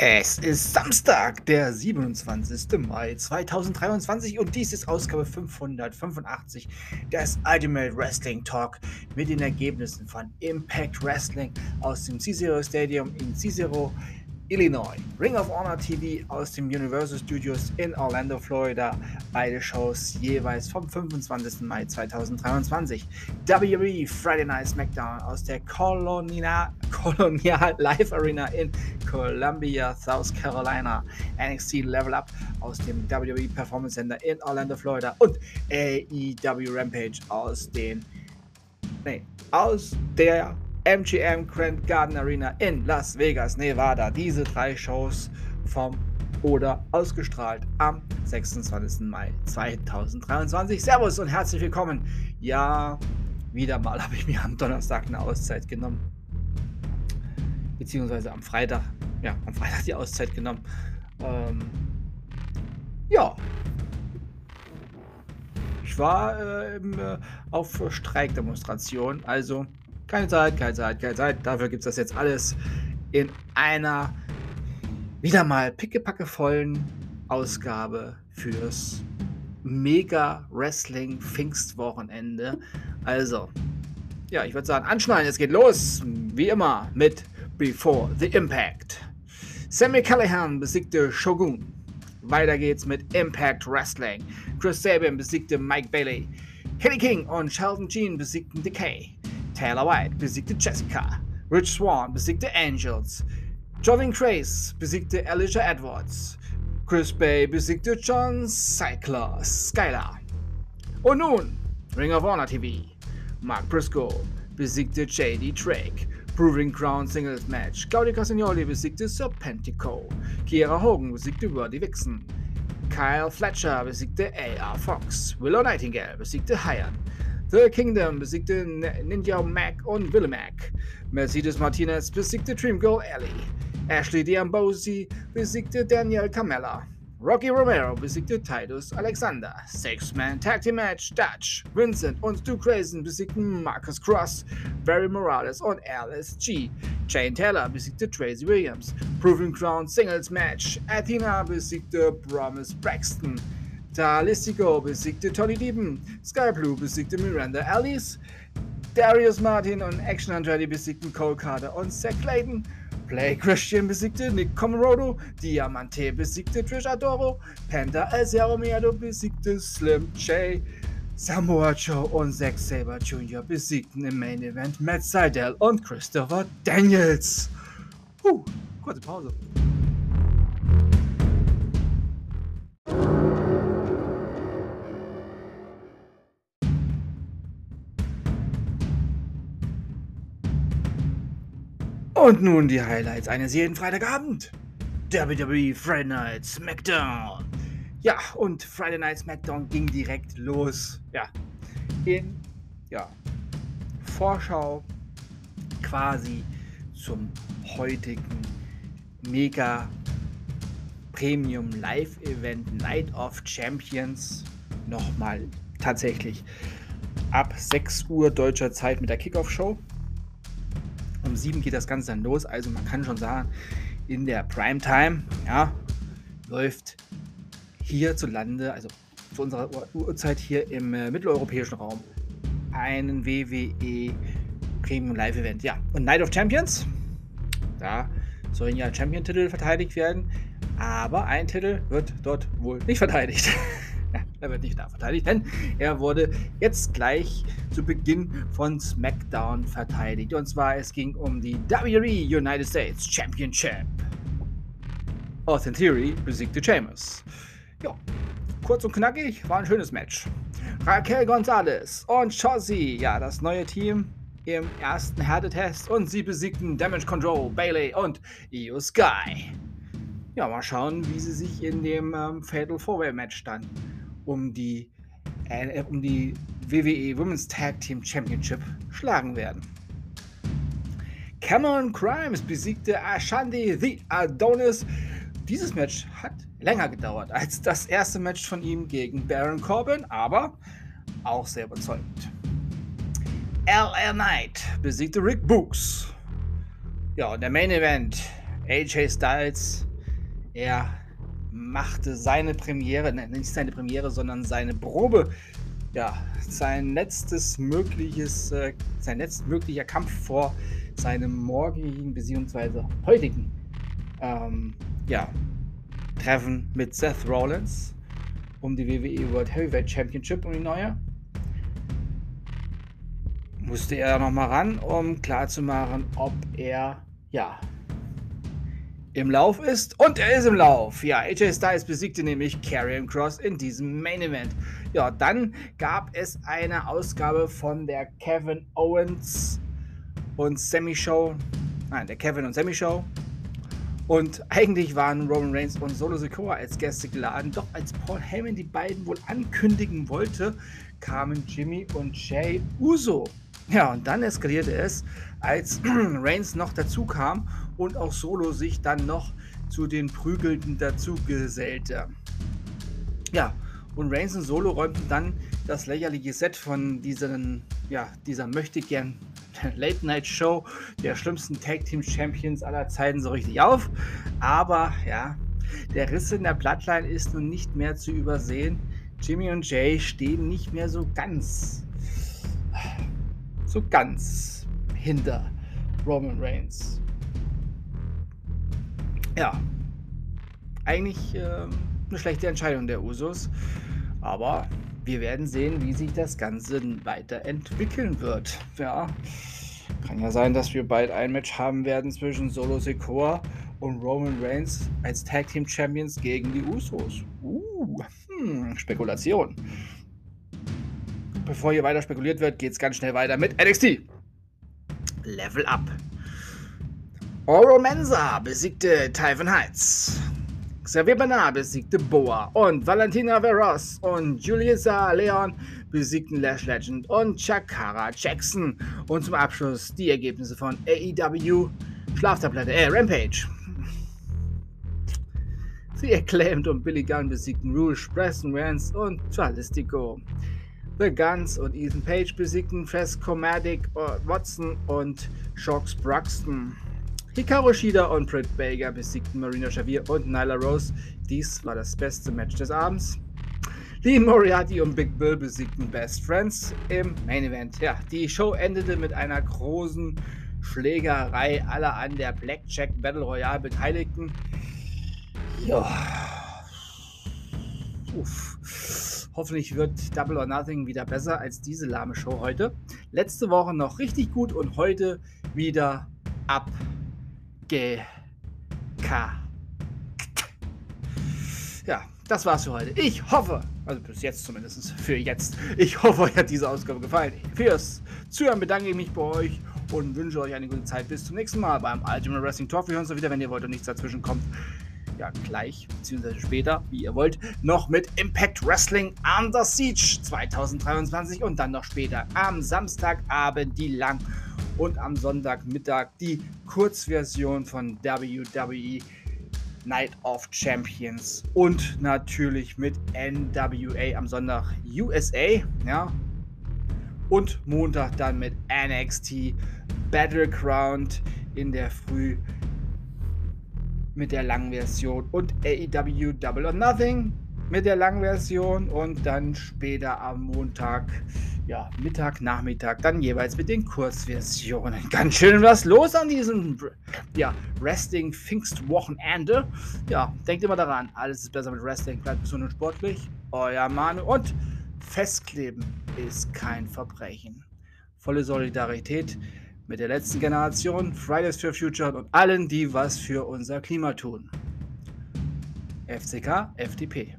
Es ist Samstag, der 27. Mai 2023 und dies ist Ausgabe 585 des Ultimate Wrestling Talk mit den Ergebnissen von Impact Wrestling aus dem Cicero Stadium in Cicero, Illinois. Ring of Honor TV aus dem Universal Studios in Orlando, Florida. Beide Shows jeweils vom 25. Mai 2023. WWE Friday Night SmackDown aus der Colonial, Colonial Live Arena in Columbia, South Carolina. NXT Level Up aus dem WWE Performance Center in Orlando, Florida. Und AEW Rampage aus den. Nee, aus der MGM Grand Garden Arena in Las Vegas, Nevada. Diese drei Shows vom oder ausgestrahlt am 26. Mai 2023. Servus und herzlich willkommen. Ja, wieder mal habe ich mir am Donnerstag eine Auszeit genommen. Beziehungsweise am Freitag. Ja, am Freitag die Auszeit genommen. Ähm, ja. Ich war äh, im, äh, auf Streikdemonstration, also keine Zeit, keine Zeit, keine Zeit. Dafür gibt es das jetzt alles in einer wieder mal pickepackevollen Ausgabe fürs Mega Wrestling Pfingstwochenende. Also, ja, ich würde sagen, anschneiden, es geht los. Wie immer mit Before the Impact. Sammy Callahan besiegte Shogun. Weiter geht's mit Impact Wrestling. Chris Sabin besiegte Mike Bailey. Kenny King und Sheldon Jean besiegten Decay. Taylor White besiegte Jessica. Rich Swan besiegte Angels. Jovin Grace besiegte Alicia Edwards. Chris Bay besiegte John Cycler Skylar. Und nun Ring of Honor TV. Mark Briscoe besiegte JD Drake. Proving Crown Singles Match. Claudia Castagnoli besiegte Serpentico. Kiera Hogan besiegte Roddy Vixen. Kyle Fletcher besiegte A.R. Fox. Willow Nightingale besiegte Hyatt. The Kingdom besiegte Ninja Mac und Wille Mac. Mercedes Martinez besiegte Dream Girl Ellie. Ashley Diambosi besiegte Daniel Camella. Rocky Romero besiegte Titus Alexander. Six-Man Tag Team Match Dutch. Vincent und Stu Grayson besiegten Marcus Cross. Barry Morales und LSG. Jane Taylor besiegte Tracy Williams. Proving Crown Singles Match. Athena besiegte Promise Braxton. Talistico besiegte Tony Dieben, Sky Blue besiegte Miranda Alice, Darius Martin und Action Andretti besiegten Cole Carter und Zach Clayton, Play Christian besiegte Nick Comorodo, Diamante besiegte Trish Adoro, Penta El Miedo besiegte Slim J, Samoa Joe und Zack Saber Jr. besiegten im Main Event Matt Seidel und Christopher Daniels. Puh, kurze Pause. Und nun die Highlights eines jeden Freitagabend. WWE Friday Night SmackDown. Ja, und Friday Night SmackDown ging direkt los. Ja, in ja, Vorschau quasi zum heutigen Mega Premium Live Event Night of Champions. Nochmal tatsächlich ab 6 Uhr deutscher Zeit mit der Kickoff Show. Um 7 geht das Ganze dann los. Also man kann schon sagen, in der Primetime ja, läuft hierzulande, also zu unserer Uhrzeit hier im äh, mitteleuropäischen Raum, einen WWE Premium Live Event. Ja, und Night of Champions, da sollen ja Champion-Titel verteidigt werden, aber ein Titel wird dort wohl nicht verteidigt. Er wird nicht da verteidigt, denn er wurde jetzt gleich zu Beginn von SmackDown verteidigt. Und zwar es ging um die WWE United States Championship. Austin Theory besiegte Sheamus. Ja, kurz und knackig, war ein schönes Match. Raquel Gonzalez und Chossi, ja, das neue Team im ersten Härtetest und sie besiegten Damage Control, Bailey und Io Sky. Ja, mal schauen, wie sie sich in dem ähm, Fatal Four Way Match dann um die, äh, um die WWE Women's Tag Team Championship schlagen werden. Cameron Crimes besiegte Ashandi the Adonis. Dieses Match hat länger gedauert als das erste Match von ihm gegen Baron Corbin, aber auch sehr überzeugend. LA Knight besiegte Rick Books. Ja, und der Main Event AJ Styles er machte seine Premiere, ne, nicht seine Premiere, sondern seine Probe. Ja, sein letztes mögliches, äh, sein letztmöglicher Kampf vor seinem morgigen bzw. heutigen ähm, ja, Treffen mit Seth Rollins um die WWE World Heavyweight Championship um die neue. Musste er noch mal ran, um klarzumachen, ob er ja im Lauf ist. Und er ist im Lauf. Ja, AJ Styles besiegte nämlich Karrion Cross in diesem Main Event. Ja, dann gab es eine Ausgabe von der Kevin Owens und Sammy Show. Nein, der Kevin und Sammy Show. Und eigentlich waren Roman Reigns und Solo Sikoa als Gäste geladen. Doch als Paul Heyman die beiden wohl ankündigen wollte, kamen Jimmy und Jay Uso. Ja, und dann eskalierte es, als Reigns noch dazu kam und auch Solo sich dann noch zu den Prügelnden dazu gesellte. Ja, und Reigns und Solo räumten dann das lächerliche Set von diesen, ja, dieser möchte gern Late Night Show der schlimmsten Tag Team Champions aller Zeiten so richtig auf. Aber ja, der Riss in der Bloodline ist nun nicht mehr zu übersehen. Jimmy und Jay stehen nicht mehr so ganz, so ganz hinter Roman Reigns. Ja, eigentlich äh, eine schlechte Entscheidung der Usos, aber wir werden sehen, wie sich das Ganze weiterentwickeln wird. Ja, kann ja sein, dass wir bald ein Match haben werden zwischen Solo Sikoa und Roman Reigns als Tag Team Champions gegen die Usos. Uh, hm, Spekulation. Bevor hier weiter spekuliert wird, geht es ganz schnell weiter mit NXT. Level Up. Oro Mensa besiegte Typhon Heights. Xavier Bernard besiegte Boa und Valentina Veros und Julissa Leon besiegten Lash Legend und Chakara Jackson. Und zum Abschluss die Ergebnisse von AEW Schlaftablette, äh, Rampage. Sie Acclaimed und Billy Gunn besiegten Rouge, Preston Rance und Charlistico. The Guns und Ethan Page besiegten Fresco Matic, Watson und Shocks Bruxton. Hikaru Shida und Britt Baker besiegten Marina Xavier und Nyla Rose. Dies war das beste Match des Abends. Lee Moriarty und Big Bill besiegten Best Friends im Main Event. Ja, die Show endete mit einer großen Schlägerei aller an der Blackjack Battle Royale Beteiligten. Ja. Uff. Hoffentlich wird Double or Nothing wieder besser als diese lahme Show heute. Letzte Woche noch richtig gut und heute wieder ab G K. Ja, das war's für heute. Ich hoffe, also bis jetzt zumindest, für jetzt, ich hoffe, euch hat diese Ausgabe gefallen. Fürs Zuhören bedanke ich mich bei euch und wünsche euch eine gute Zeit. Bis zum nächsten Mal beim Ultimate Wrestling Talk. Wir hören uns wieder, wenn ihr wollt und nichts dazwischen kommt. Ja, gleich, beziehungsweise später, wie ihr wollt, noch mit Impact Wrestling Under Siege 2023 und dann noch später am Samstagabend die Lang- und am Sonntagmittag die Kurzversion von WWE Night of Champions und natürlich mit NWA am Sonntag USA, ja. Und Montag dann mit NXT Battleground in der Früh mit der langen Version und AEW Double or Nothing mit der langen Version und dann später am Montag, ja, Mittag, Nachmittag, dann jeweils mit den Kurzversionen. Ganz schön was los an diesem, ja, Wrestling Pfingstwochenende. Ja, denkt immer daran, alles ist besser mit Wrestling, bleibt gesund und sportlich. Euer Manu und Festkleben ist kein Verbrechen. Volle Solidarität mit der letzten Generation, Fridays for Future und allen, die was für unser Klima tun. FCK, FDP.